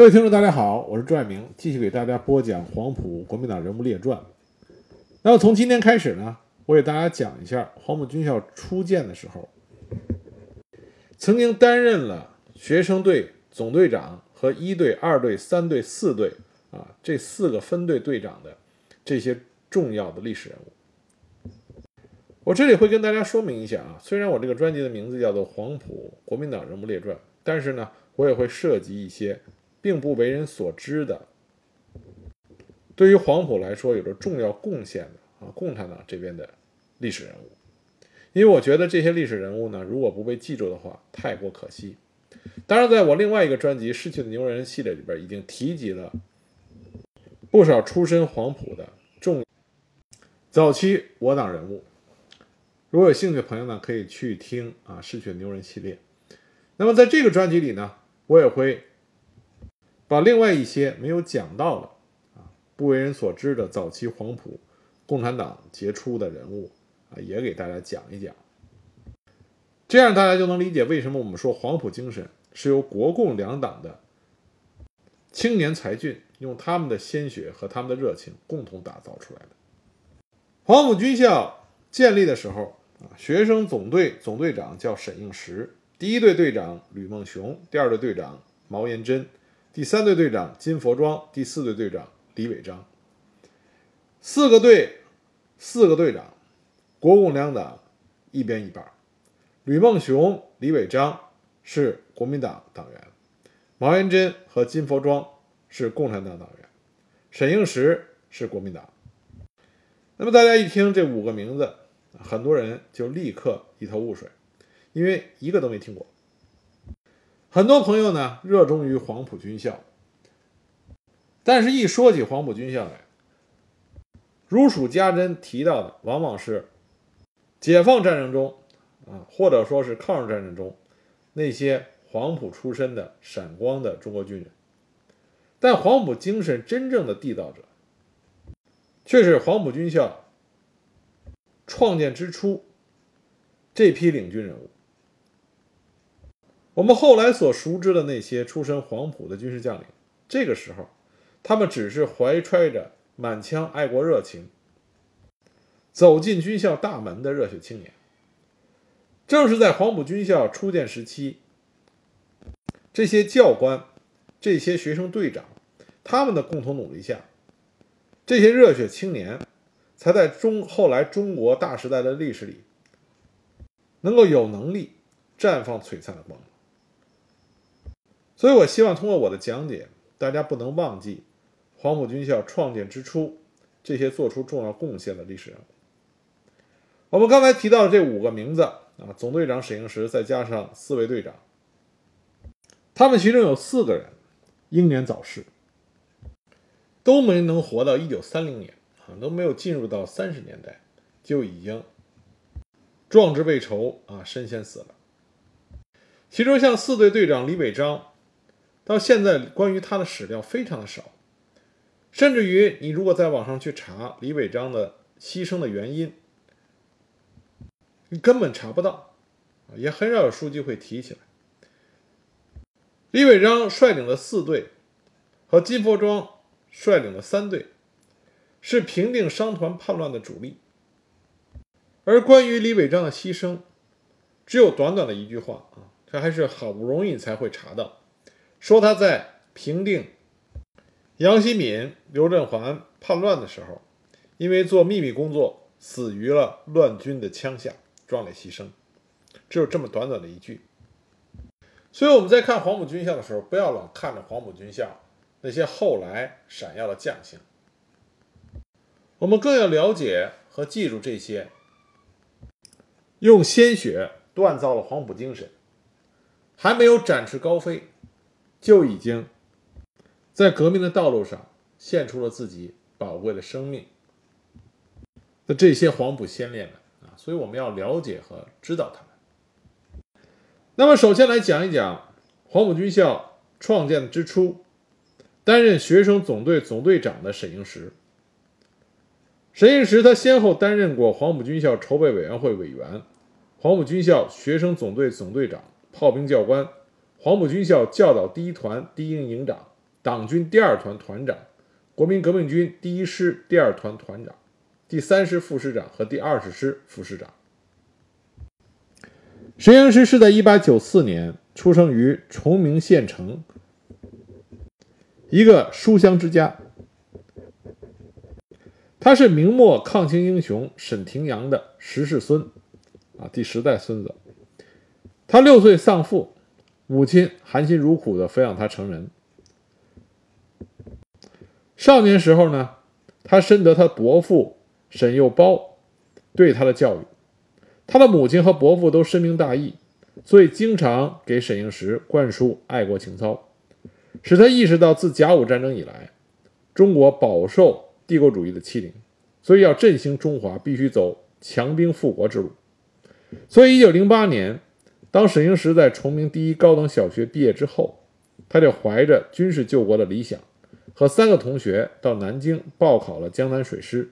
各位听众，大家好，我是朱爱明，继续给大家播讲黄埔国民党人物列传。那么从今天开始呢，我给大家讲一下黄埔军校初建的时候，曾经担任了学生队总队长和一队、二队、三队、四队啊这四个分队队长的这些重要的历史人物。我这里会跟大家说明一下啊，虽然我这个专辑的名字叫做《黄埔国民党人物列传》，但是呢，我也会涉及一些。并不为人所知的，对于黄埔来说有着重要贡献的啊，共产党这边的历史人物，因为我觉得这些历史人物呢，如果不被记住的话，太过可惜。当然，在我另外一个专辑《逝去的牛人》系列里边，已经提及了不少出身黄埔的重早期我党人物。如果有兴趣的朋友呢，可以去听啊《逝去的牛人》系列。那么在这个专辑里呢，我也会。把另外一些没有讲到的啊，不为人所知的早期黄埔共产党杰出的人物啊，也给大家讲一讲。这样大家就能理解为什么我们说黄埔精神是由国共两党的青年才俊用他们的鲜血和他们的热情共同打造出来的。黄埔军校建立的时候啊，学生总队总队长叫沈应时，第一队队长吕梦熊，第二队队长毛延珍。第三队队长金佛庄，第四队队长李伟章，四个队，四个队长，国共两党一边一半。吕梦雄、李伟章是国民党党员，毛延珍和金佛庄是共产党党员，沈应时是国民党。那么大家一听这五个名字，很多人就立刻一头雾水，因为一个都没听过。很多朋友呢热衷于黄埔军校，但是，一说起黄埔军校来，如数家珍提到的往往是解放战争中啊，或者说是抗日战争中那些黄埔出身的闪光的中国军人。但黄埔精神真正的缔造者，却是黄埔军校创建之初这批领军人物。我们后来所熟知的那些出身黄埔的军事将领，这个时候，他们只是怀揣着满腔爱国热情，走进军校大门的热血青年。正是在黄埔军校初建时期，这些教官、这些学生队长，他们的共同努力下，这些热血青年，才在中后来中国大时代的历史里，能够有能力绽放璀璨的光。所以，我希望通过我的讲解，大家不能忘记黄埔军校创建之初这些做出重要贡献的历史人物。我们刚才提到的这五个名字啊，总队长沈应时，再加上四位队长，他们其中有四个人英年早逝，都没能活到一九三零年啊，都没有进入到三十年代，就已经壮志未酬啊，身先死了。其中，像四队队长李伟章。到现在，关于他的史料非常的少，甚至于你如果在网上去查李伟章的牺牲的原因，你根本查不到，也很少有书籍会提起来。李伟章率领的四队和金佛庄率领的三队，是平定商团叛乱的主力。而关于李伟章的牺牲，只有短短的一句话啊，他还是好不容易才会查到。说他在平定杨希敏、刘振环叛乱的时候，因为做秘密工作，死于了乱军的枪下，壮烈牺牲。只有这么短短的一句。所以我们在看黄埔军校的时候，不要老看着黄埔军校那些后来闪耀的将星，我们更要了解和记住这些用鲜血锻造了黄埔精神，还没有展翅高飞。就已经在革命的道路上献出了自己宝贵的生命那这些黄埔先烈们啊，所以我们要了解和知道他们。那么，首先来讲一讲黄埔军校创建之初，担任学生总队总队长的沈应时。沈应时他先后担任过黄埔军校筹备委员会委员、黄埔军校学生总队总队长、炮兵教官。黄埔军校教导第一团第一营营长、党军第二团团长、国民革命军第一师第二团团长、第三师副师长和第二十师副师长。沈应时是在1894年出生于崇明县城一个书香之家。他是明末抗清英雄沈廷阳的十世孙，啊，第十代孙子。他六岁丧父，母亲含辛茹苦地抚养他成人。少年时候呢，他深得他伯父沈幼包对他的教育。他的母亲和伯父都深明大义，所以经常给沈应时灌输爱国情操，使他意识到自甲午战争以来，中国饱受。帝国主义的欺凌，所以要振兴中华，必须走强兵复国之路。所以，一九零八年，当沈应时在崇明第一高等小学毕业之后，他就怀着军事救国的理想，和三个同学到南京报考了江南水师。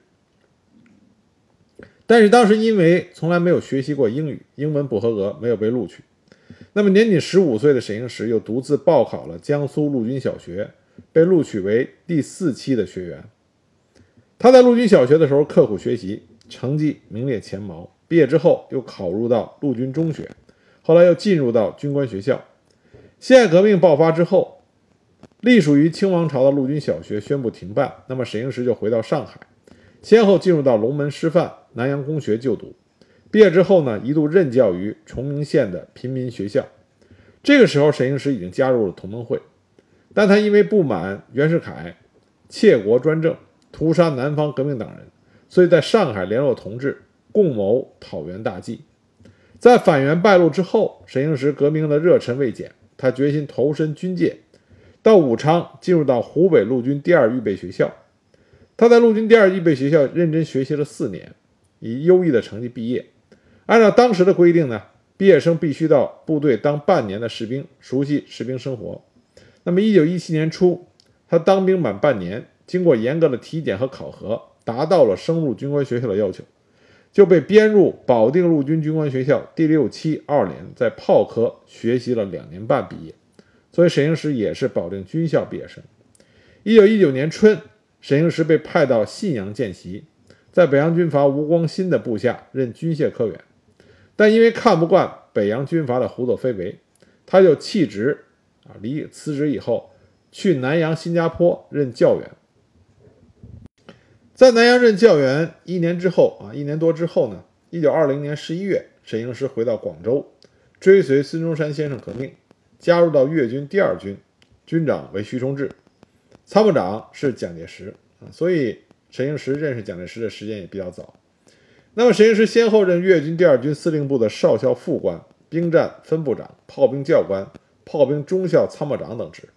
但是当时因为从来没有学习过英语，英文不合格，没有被录取。那么年仅十五岁的沈应时又独自报考了江苏陆军小学，被录取为第四期的学员。他在陆军小学的时候刻苦学习，成绩名列前茅。毕业之后又考入到陆军中学，后来又进入到军官学校。辛亥革命爆发之后，隶属于清王朝的陆军小学宣布停办，那么沈应时就回到上海，先后进入到龙门师范、南洋公学就读。毕业之后呢，一度任教于崇明县的平民学校。这个时候，沈应时已经加入了同盟会，但他因为不满袁世凯窃国专政。屠杀南方革命党人，所以在上海联络同志，共谋讨袁大计。在反袁败露之后，沈应时革命的热忱未减，他决心投身军界，到武昌进入到湖北陆军第二预备学校。他在陆军第二预备学校认真学习了四年，以优异的成绩毕业。按照当时的规定呢，毕业生必须到部队当半年的士兵，熟悉士兵生活。那么，一九一七年初，他当兵满半年。经过严格的体检和考核，达到了升入军官学校的要求，就被编入保定陆军军官学校第六期二连，在炮科学习了两年半毕业。所以沈应时也是保定军校毕业生。一九一九年春，沈应时被派到信阳见习，在北洋军阀吴光新的部下任军械科员，但因为看不惯北洋军阀的胡作非为，他就弃职啊，离辞职以后去南洋、新加坡任教员。在南阳任教员一年之后啊，一年多之后呢，一九二零年十一月，沈英石回到广州，追随孙中山先生革命，加入到粤军第二军，军长为徐崇智，参谋长是蒋介石啊，所以沈英石认识蒋介石的时间也比较早。那么沈英石先后任粤军第二军司令部的少校副官、兵站分部长、炮兵教官、炮兵中校参谋长等职。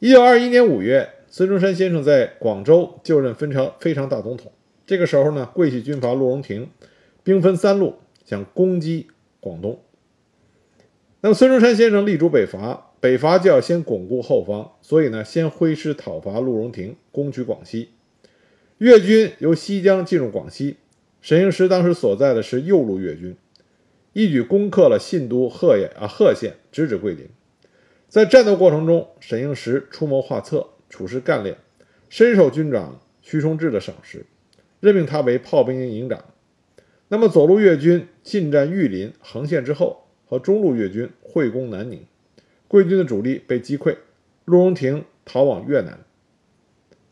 一九二一年五月。孙中山先生在广州就任非常非常大总统。这个时候呢，桂系军阀陆荣廷兵分三路想攻击广东。那么孙中山先生力主北伐，北伐就要先巩固后方，所以呢，先挥师讨伐陆荣廷，攻取广西。粤军由西江进入广西，沈应时当时所在的是右路粤军，一举攻克了信都贺县啊贺县，直指桂林。在战斗过程中，沈应时出谋划策。处事干练，深受军长徐崇智的赏识，任命他为炮兵营营长。那么左路粤军进占玉林、横县之后，和中路粤军会攻南宁，桂军的主力被击溃，陆荣廷逃往越南，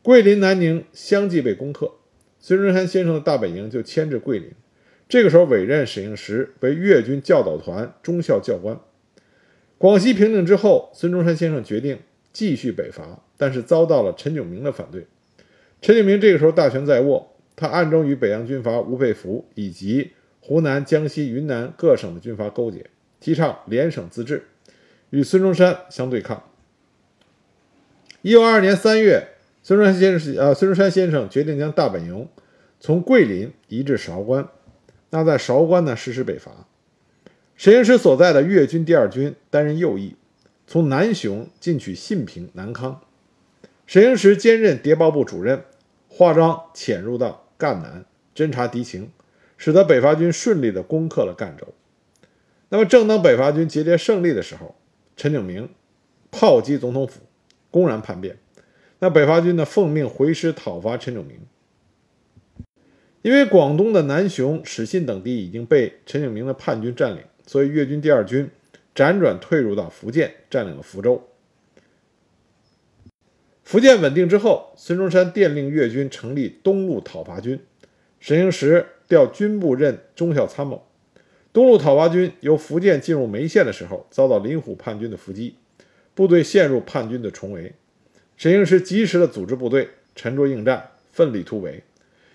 桂林、南宁相继被攻克。孙中山先生的大本营就迁至桂林。这个时候委任沈应时为粤军教导团中校教官。广西平定之后，孙中山先生决定继续北伐。但是遭到了陈炯明的反对。陈炯明这个时候大权在握，他暗中与北洋军阀吴佩孚以及湖南、江西、云南各省的军阀勾结，提倡联省自治，与孙中山相对抗。一九二二年三月，孙中山先生呃，孙中山先生决定将大本营从桂林移至韶关，那在韶关呢实施北伐。沈应时所在的粤军第二军担任右翼，从南雄进取信平、南康。沈应时兼任谍报部主任，化妆潜入到赣南侦察敌情，使得北伐军顺利地攻克了赣州。那么，正当北伐军节节胜利的时候，陈炯明炮击总统府，公然叛变。那北伐军呢，奉命回师讨伐陈炯明。因为广东的南雄、始信等地已经被陈炯明的叛军占领，所以粤军第二军辗转退入到福建，占领了福州。福建稳定之后，孙中山电令粤军成立东路讨伐军，沈应时调军部任中校参谋。东路讨伐军由福建进入梅县的时候，遭到林虎叛军的伏击，部队陷入叛军的重围。沈应时及时的组织部队，沉着应战，奋力突围。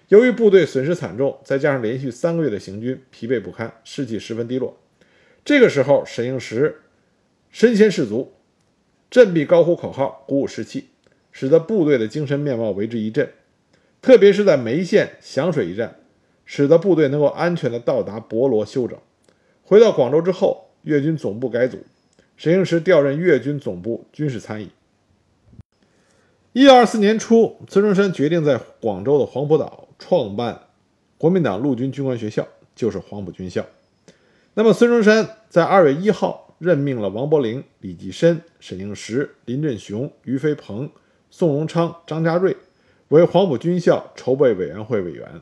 由于部队损失惨重，再加上连续三个月的行军，疲惫不堪，士气十分低落。这个时候，沈应时身先士卒，振臂高呼口号，鼓舞士气，使得部队的精神面貌为之一振。特别是在梅县响水一战，使得部队能够安全地到达博罗休整。回到广州之后，粤军总部改组，沈应时调任粤军总部军事参议。一九二四年初，孙中山决定在广州的黄埔岛创办国民党陆军军官学校，就是黄埔军校。那么，孙中山在二月一号任命了王伯龄、李济深、沈应时、林振雄、俞飞鹏、宋荣昌、张家瑞为黄埔军校筹备委员会委员，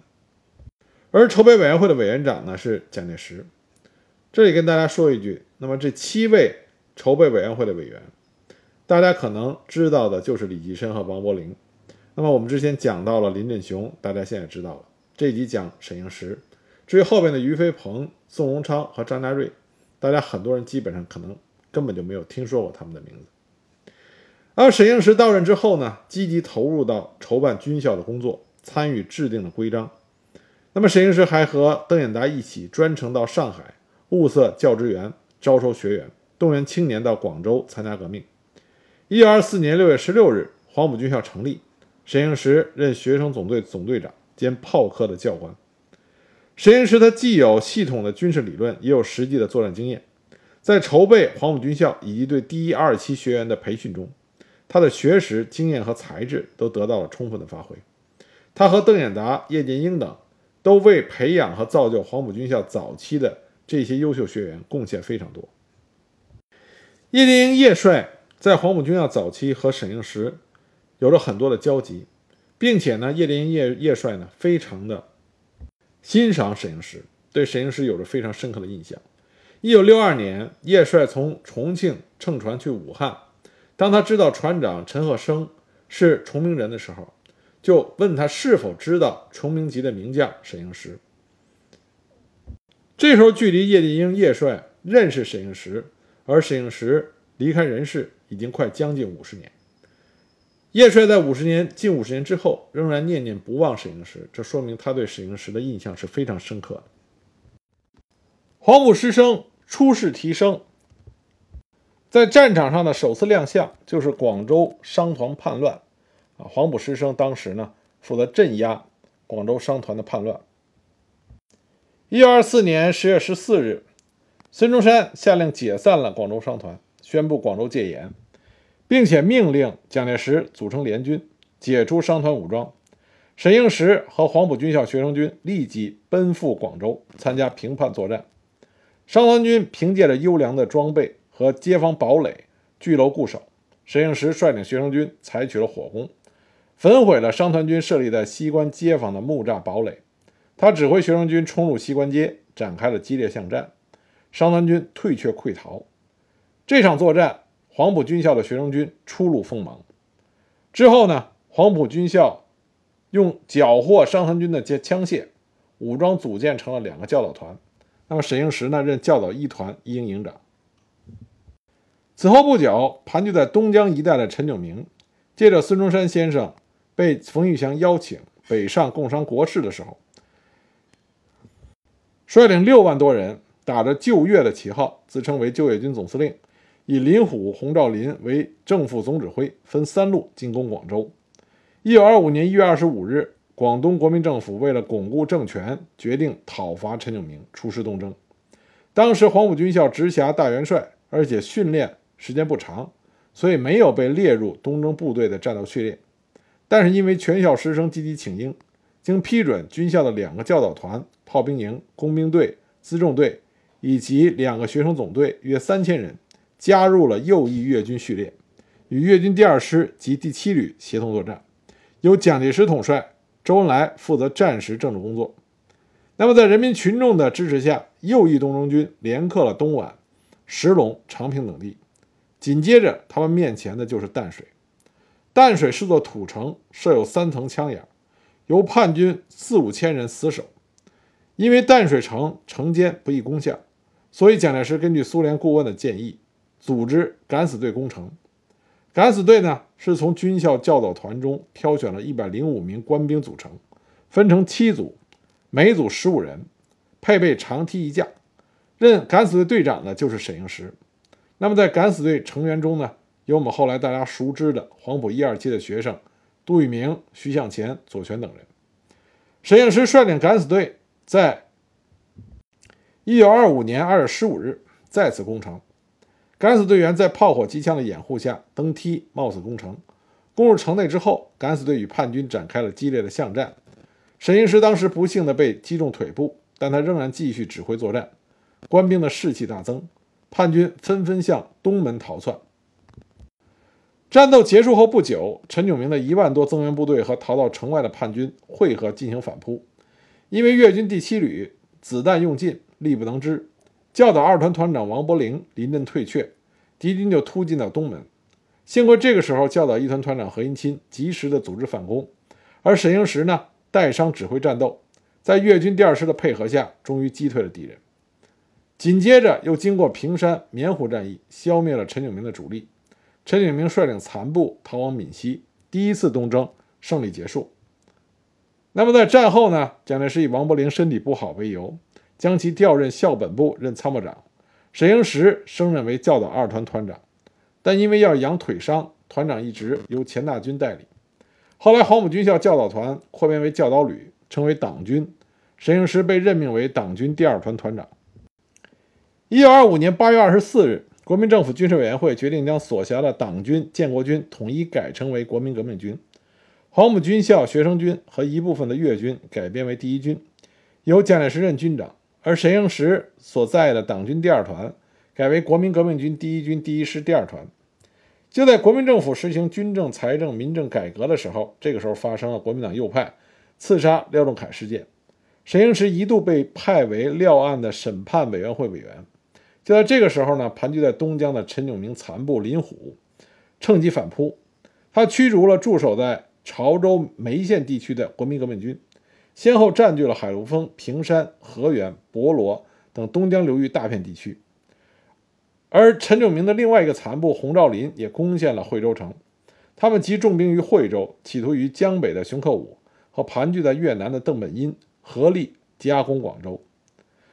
而筹备委员会的委员长呢是蒋介石。这里跟大家说一句，那么这七位筹备委员会的委员。大家可能知道的就是李济深和王伯龄。那么我们之前讲到了林振雄，大家现在知道了。这集讲沈应时，至于后边的俞飞鹏、宋荣昌和张家瑞，大家很多人基本上可能根本就没有听说过他们的名字。而沈应时到任之后呢，积极投入到筹办军校的工作，参与制定了规章。那么沈应时还和邓演达一起专程到上海物色教职员，招收学员，动员青年到广州参加革命。一九二四年六月十六日，黄埔军校成立，沈应时任学生总队总队长兼炮科的教官。沈应时他既有系统的军事理论，也有实际的作战经验，在筹备黄埔军校以及对第一二期学员的培训中，他的学识、经验和才智都得到了充分的发挥。他和邓演达、叶剑英等都为培养和造就黄埔军校早期的这些优秀学员贡献非常多。叶剑英叶帅。在黄埔军校早期和沈应时有着很多的交集，并且呢，叶剑英叶叶帅呢非常的欣赏沈应时，对沈应时有着非常深刻的印象。一九六二年，叶帅从重庆乘船去武汉，当他知道船长陈鹤生是崇明人的时候，就问他是否知道崇明籍的名将沈应时。这时候，距离叶剑英叶帅认识沈应时，而沈应时离开人世。已经快将近五十年，叶帅在五十年近五十年之后仍然念念不忘沈应时，这说明他对沈应时的印象是非常深刻的。黄埔师生出世提升，在战场上的首次亮相就是广州商团叛乱啊！黄埔师生当时呢负责镇压广州商团的叛乱。一九二四年十月十四日，孙中山下令解散了广州商团，宣布广州戒严。并且命令蒋介石组成联军，解除商团武装。沈应时和黄埔军校学生军立即奔赴广州，参加平叛作战。商团军凭借着优良的装备和街坊堡垒，聚楼固守。沈应时率领学生军采取了火攻，焚毁了商团军设立在西关街坊的木栅堡垒。他指挥学生军冲入西关街，展开了激烈巷战。商团军退却溃逃。这场作战。黄埔军校的学生军初露锋芒，之后呢？黄埔军校用缴获商团军的枪械，武装组建成了两个教导团。那么沈应时呢，任教导一团一营营长。此后不久，盘踞在东江一带的陈炯明，借着孙中山先生被冯玉祥邀请北上共商国事的时候，率领六万多人，打着救粤的旗号，自称为救粤军总司令。以林虎、洪兆麟为正副总指挥，分三路进攻广州。一九二五年一月二十五日，广东国民政府为了巩固政权，决定讨伐陈炯明，出师东征。当时黄埔军校直辖大元帅，而且训练时间不长，所以没有被列入东征部队的战斗序列。但是因为全校师生积极请缨，经批准，军校的两个教导团、炮兵营、工兵队、辎重队以及两个学生总队约三千人。加入了右翼粤军序列，与粤军第二师及第七旅协同作战，由蒋介石统帅，周恩来负责战时政治工作。那么，在人民群众的支持下，右翼东征军连克了东莞、石龙、长平等地。紧接着，他们面前的就是淡水。淡水是座土城，设有三层枪眼，由叛军四五千人死守。因为淡水城城坚不易攻下，所以蒋介石根据苏联顾问的建议，组织敢死队攻城。敢死队呢，是从军校教导团中挑选了一百零五名官兵组成，分成七组，每组十五人，配备长梯一架。任敢死队队长的就是沈应时。那么在敢死队成员中呢，有我们后来大家熟知的黄埔一二期的学生杜聿明、徐向前、左权等人。沈应时率领敢死队。在一九二五年二月十五日再次攻城，敢死队员在炮火机枪的掩护下登梯冒死攻城。攻入城内之后，敢死队与叛军展开了激烈的巷战。沈应时当时不幸的被击中腿部，但他仍然继续指挥作战。官兵的士气大增，叛军纷纷向东门逃窜。战斗结束后不久，陈炯明的一万多增援部队和逃到城外的叛军汇合进行反扑。因为粤军第七旅子弹用尽，力不能支，教导二团团长王伯龄临阵退却，敌军就突进到东门。幸亏这个时候教导一团团长何应钦及时的组织反攻，而沈应时呢带伤指挥战斗，在粤军第二师的配合下，终于击退了敌人。紧接着又经过平山、棉湖战役，消灭了陈炯明的主力。陈炯明率领残部逃往闽西，第一次东征胜利结束。那么在战后呢，蒋介石以王伯龄身体不好为由，将其调任校本部任参谋长，沈英石升任为教导二团团长，但因为要养腿伤，团长一职由钱大钧代理。后来黄埔军校教导团扩编为教导旅，成为党军，沈英石被任命为党军第二团团长。一九二五年八月二十四日，国民政府军事委员会决定将所辖的党军、建国军统一改称为国民革命军。黄埔军校学生军和一部分的粤军改编为第一军，由蒋介石任军长，而沈应时所在的党军第二团改为国民革命军第一军第一师第二团。就在国民政府实行军政、财政、民政改革的时候，这个时候发生了国民党右派刺杀廖仲恺事件，沈应时一度被派为廖案的审判委员会委员。就在这个时候呢，盘踞在东江的陈炯明残部林虎趁机反扑，他驱逐了驻守在。潮州梅县地区的国民革命军，先后占据了海陆丰、平山、河源、博罗等东江流域大片地区，而陈炯明的另外一个残部洪兆麟也攻陷了惠州城。他们集重兵于惠州，企图与江北的熊克武和盘踞在越南的邓本殷合力夹攻广州。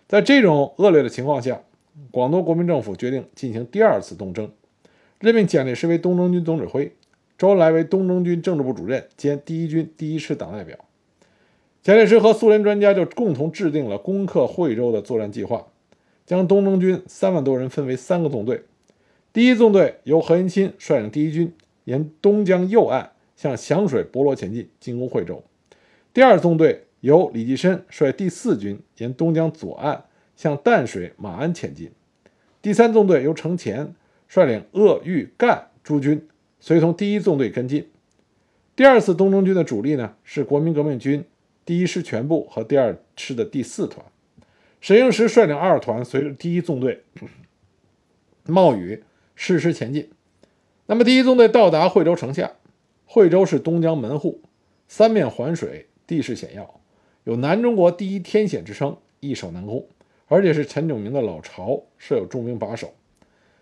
在这种恶劣的情况下，广东国民政府决定进行第二次东征，任命蒋介石为东征军总指挥。周恩来为东征军政治部主任兼第一军第一师党代表，蒋介石和苏联专家就共同制定了攻克惠州的作战计划，将东征军三万多人分为三个纵队。第一纵队由何应钦率领第一军沿东江右岸向响水、博罗前进，进攻惠州；第二纵队由李济深率第四军沿东江左岸向淡水、马鞍前进；第三纵队由程潜率领鄂豫赣诸军。随同第一纵队跟进，第二次东征军的主力呢是国民革命军第一师全部和第二师的第四团。沈应时率领二团随着第一纵队冒雨誓师前进。那么第一纵队到达惠州城下，惠州是东江门户，三面环水，地势险要，有南中国第一天险之称，易守难攻，而且是陈炯明的老巢，设有重兵把守。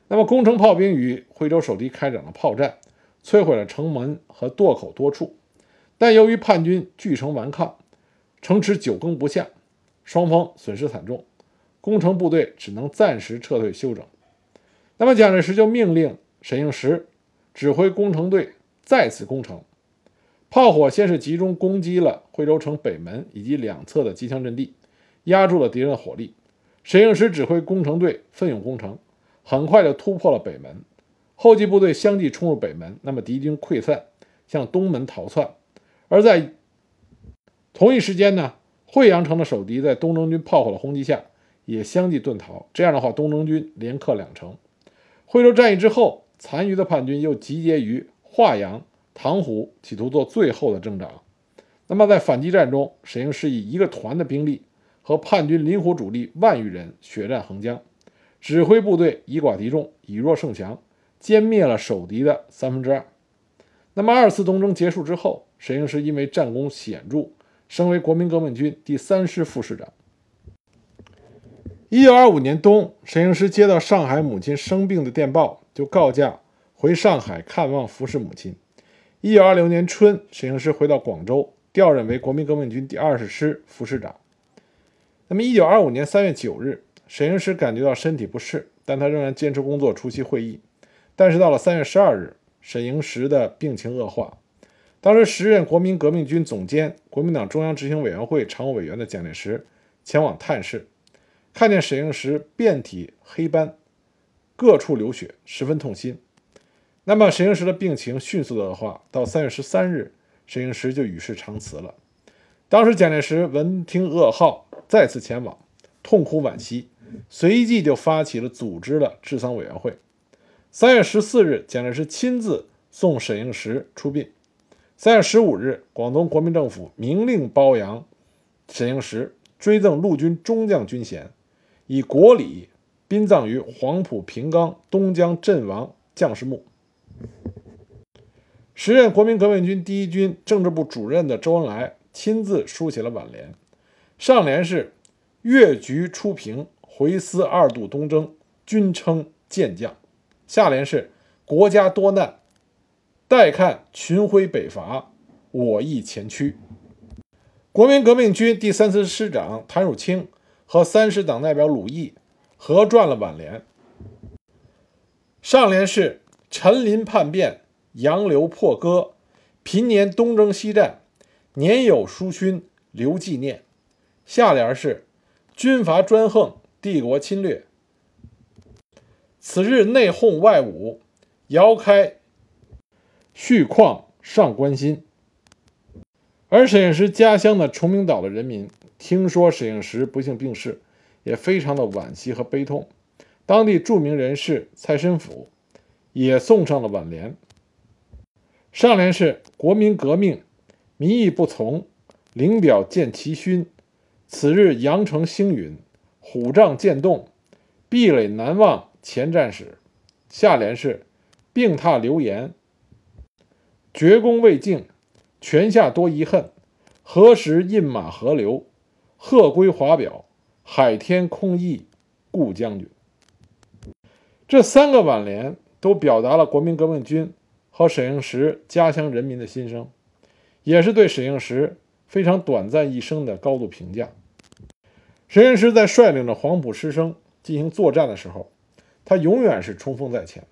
那么攻城炮兵与惠州守敌开展了炮战。摧毁了城门和垛口多处，但由于叛军据城顽抗，城池久攻不下，双方损失惨重，攻城部队只能暂时撤退休整。那么蒋介石就命令沈应时指挥攻城队再次攻城，炮火先是集中攻击了惠州城北门以及两侧的机枪阵地，压住了敌人的火力。沈应时指挥工程队奋勇攻城，很快就突破了北门。后继部队相继冲入北门，那么敌军溃散，向东门逃窜。而在同一时间呢，惠阳城的守敌在东征军炮火的轰击下，也相继遁逃。这样的话，东征军连克两城。惠州战役之后，残余的叛军又集结于华阳、塘湖，企图做最后的挣扎。那么在反击战中，沈应时以一个团的兵力和叛军灵活主力万余人血战横江，指挥部队以寡敌众，以弱胜强，歼灭了守敌的三分之二。那么二次东征结束之后，沈应时因为战功显著，升为国民革命军第三师副师长。一九二五年冬，沈应时接到上海母亲生病的电报，就告假回上海看望服侍母亲。一九二六年春，沈应时回到广州。调任为国民革命军第二十师副师长。那么，一九二五年三月九日，沈英石感觉到身体不适，但他仍然坚持工作，出席会议。但是到了三月十二日，沈英石的病情恶化。当时，时任国民革命军总监、国民党中央执行委员会常务委员的蒋介石前往探视，看见沈英石遍体黑斑，各处流血，十分痛心。那么，沈英石的病情迅速恶化，到三月十三日。沈英石就与世长辞了。当时蒋介石闻听噩耗，再次前往，痛哭惋惜，随即就发起了组织了治丧委员会。三月十四日，蒋介石亲自送沈应时出殡。三月十五日，广东国民政府明令褒扬沈应时，追赠陆军中将军衔，以国礼殡葬于黄埔平冈东江阵亡将士墓。时任国民革命军第一军政治部主任的周恩来亲自书写了挽联，上联是“越局初平，回师二度东征，均称健将”，下联是“国家多难，待看群晖北伐，我亦前驱”。国民革命军第三师师长谭汝清和三师党代表鲁毅合撰了挽联，上联是“陈林叛变”。杨流破歌，平年东征西战，年有书勋留纪念。下联是军阀专横，帝国侵略。此日内讧外侮，遥开续旷上关心。而沈应时家乡的崇明岛的人民听说沈应时不幸病逝，也非常的惋惜和悲痛。当地著名人士蔡申府也送上了挽联。上联是国民革命，民意不从，领表见其勋。此日阳城星陨，虎杖渐动，壁垒难忘前战史。下联是病榻流言，绝功未竟，泉下多遗恨。何时印马河流？鹤归华表，海天空翳顾将军。这三个挽联都表达了国民革命军。和沈应时家乡人民的心声，也是对沈应时非常短暂一生的高度评价。沈应时在率领着黄埔师生进行作战的时候，他永远是冲锋在前，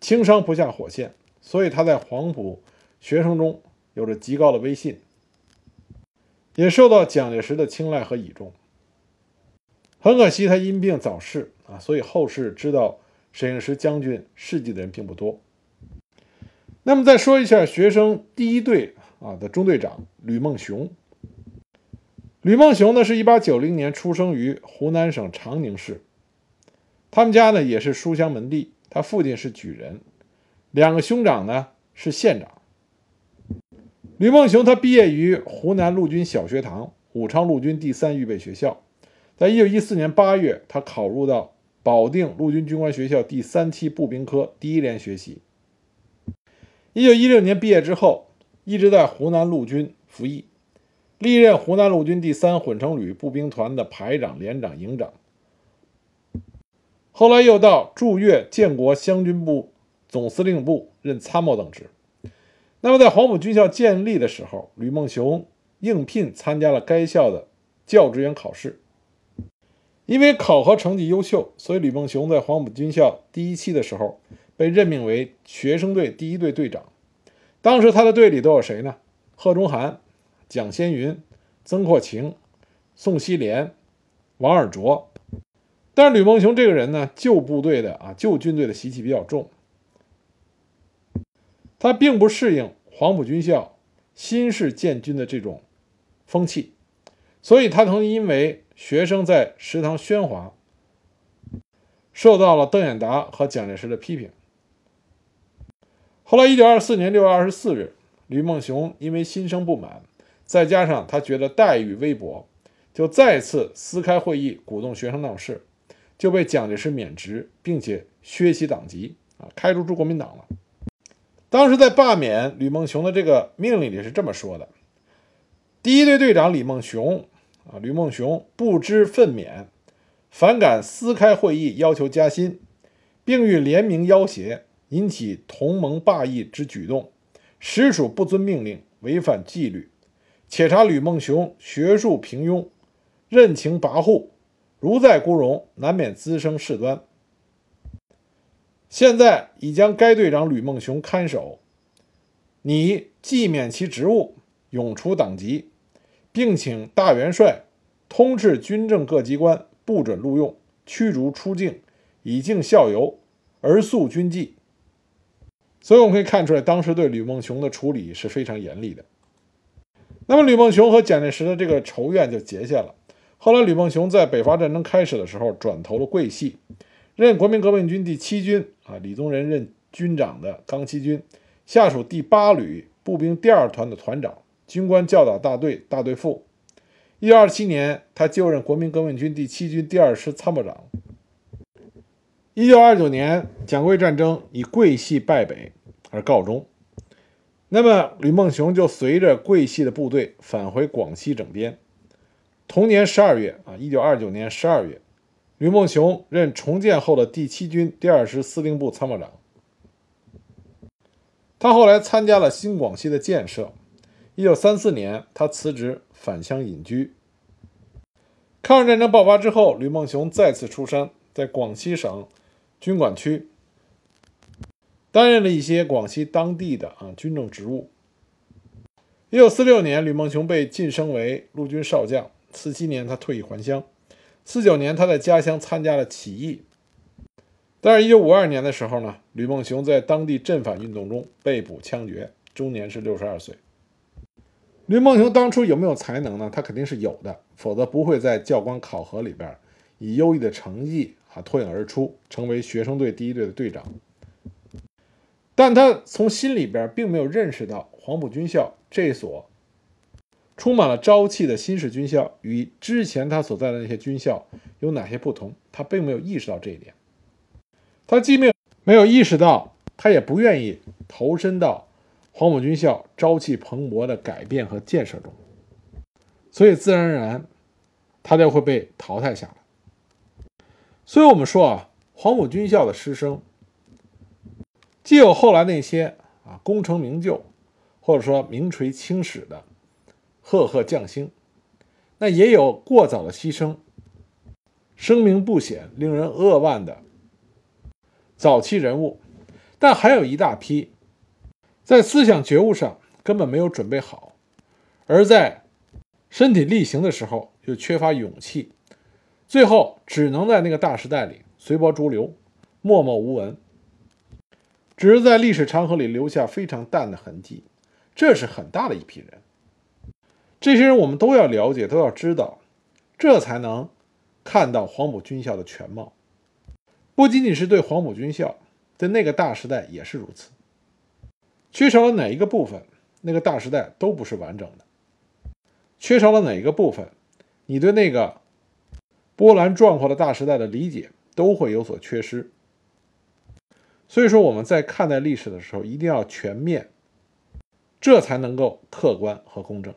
轻伤不下火线，所以他在黄埔学生中有着极高的威信，也受到蒋介石的青睐和倚重。很可惜，他因病早逝啊，所以后世知道沈应时将军事迹的人并不多。那么再说一下学生第一队啊的中队长吕梦熊。吕梦熊呢是一八九零年出生于湖南省长宁市，他们家呢也是书香门第，他父亲是举人，两个兄长呢是县长。吕梦熊他毕业于湖南陆军小学堂武昌陆军第三预备学校，在一九一四年八月，他考入到保定陆军军官学校第三期步兵科第一连学习。一九一六年毕业之后，一直在湖南陆军服役，历任湖南陆军第三混成旅步兵团的排长、连长、营长。后来又到驻粤建国湘军部总司令部任参谋等职。那么在黄埔军校建立的时候，吕孟雄应聘参加了该校的教职员考试。因为考核成绩优秀，所以吕孟雄在黄埔军校第一期的时候。被任命为学生队第一队队长，当时他的队里都有谁呢？贺中涵、蒋先云、曾扩情、宋希濂、王尔琢。但是吕梦熊这个人呢，旧部队的啊，旧军队的习气比较重，他并不适应黄埔军校新式建军的这种风气，所以他曾因为学生在食堂喧哗，受到了邓演达和蒋介石的批评。后来，一九二四年六月二十四日，吕孟雄因为心生不满，再加上他觉得待遇微薄，就再次撕开会议，鼓动学生闹事，就被蒋介石免职，并且削其党籍，啊，开除出国民党了。当时在罢免吕孟雄的这个命令里是这么说的：第一队队长李孟雄，啊，吕孟雄不知分娩，反感私开会议，要求加薪，并欲联名要挟。引起同盟霸议之举动，实属不遵命令，违反纪律。且查吕梦雄学术平庸，任情跋扈，如在孤荣，难免滋生事端。现在已将该队长吕梦雄看守，你既免其职务，永除党籍，并请大元帅通斥军政各机关，不准录用，驱逐出境，以儆效尤，而肃军纪。所以我们可以看出来，当时对吕梦熊的处理是非常严厉的。那么，吕梦熊和蒋介石的这个仇怨就结下了。后来，吕梦熊在北伐战争开始的时候转投了桂系，任国民革命军第七军啊，李宗仁任军长的刚七军下属第八旅步兵第二团的团长，军官教导大队大队副。一九二七年，他就任国民革命军第七军第二师参谋长。一九二九年，蒋桂战争以桂系败北而告终。那么，吕梦雄就随着桂系的部队返回广西整编。同年十二月，啊，一九二九年十二月，吕梦雄任重建后的第七军第二师司令部参谋长。他后来参加了新广西的建设。一九三四年，他辞职返乡隐居。抗日战争爆发之后，吕梦雄再次出山，在广西省。军管区担任了一些广西当地的啊军政职务。一九四六年，吕梦雄被晋升为陆军少将。四七年，他退役还乡。四九年，他在家乡参加了起义。但是，一九五二年的时候呢，吕梦雄在当地镇反运动中被捕枪决，终年是六十二岁。吕梦雄当初有没有才能呢？他肯定是有的，否则不会在教官考核里边以优异的成绩。啊，脱颖而出，成为学生队第一队的队长。但他从心里边并没有认识到黄埔军校这所充满了朝气的新式军校与之前他所在的那些军校有哪些不同。他并没有意识到这一点。他既没有没有意识到，他也不愿意投身到黄埔军校朝气蓬勃的改变和建设中，所以自然而然，他就会被淘汰下来。所以，我们说啊，黄埔军校的师生，既有后来那些啊功成名就，或者说名垂青史的赫赫将星，那也有过早的牺牲，声名不显、令人扼腕的早期人物，但还有一大批在思想觉悟上根本没有准备好，而在身体力行的时候又缺乏勇气。最后只能在那个大时代里随波逐流，默默无闻，只是在历史长河里留下非常淡的痕迹。这是很大的一批人，这些人我们都要了解，都要知道，这才能看到黄埔军校的全貌。不仅仅是对黄埔军校，在那个大时代也是如此。缺少了哪一个部分，那个大时代都不是完整的。缺少了哪一个部分，你对那个。波澜壮阔的大时代的理解都会有所缺失，所以说我们在看待历史的时候一定要全面，这才能够客观和公正。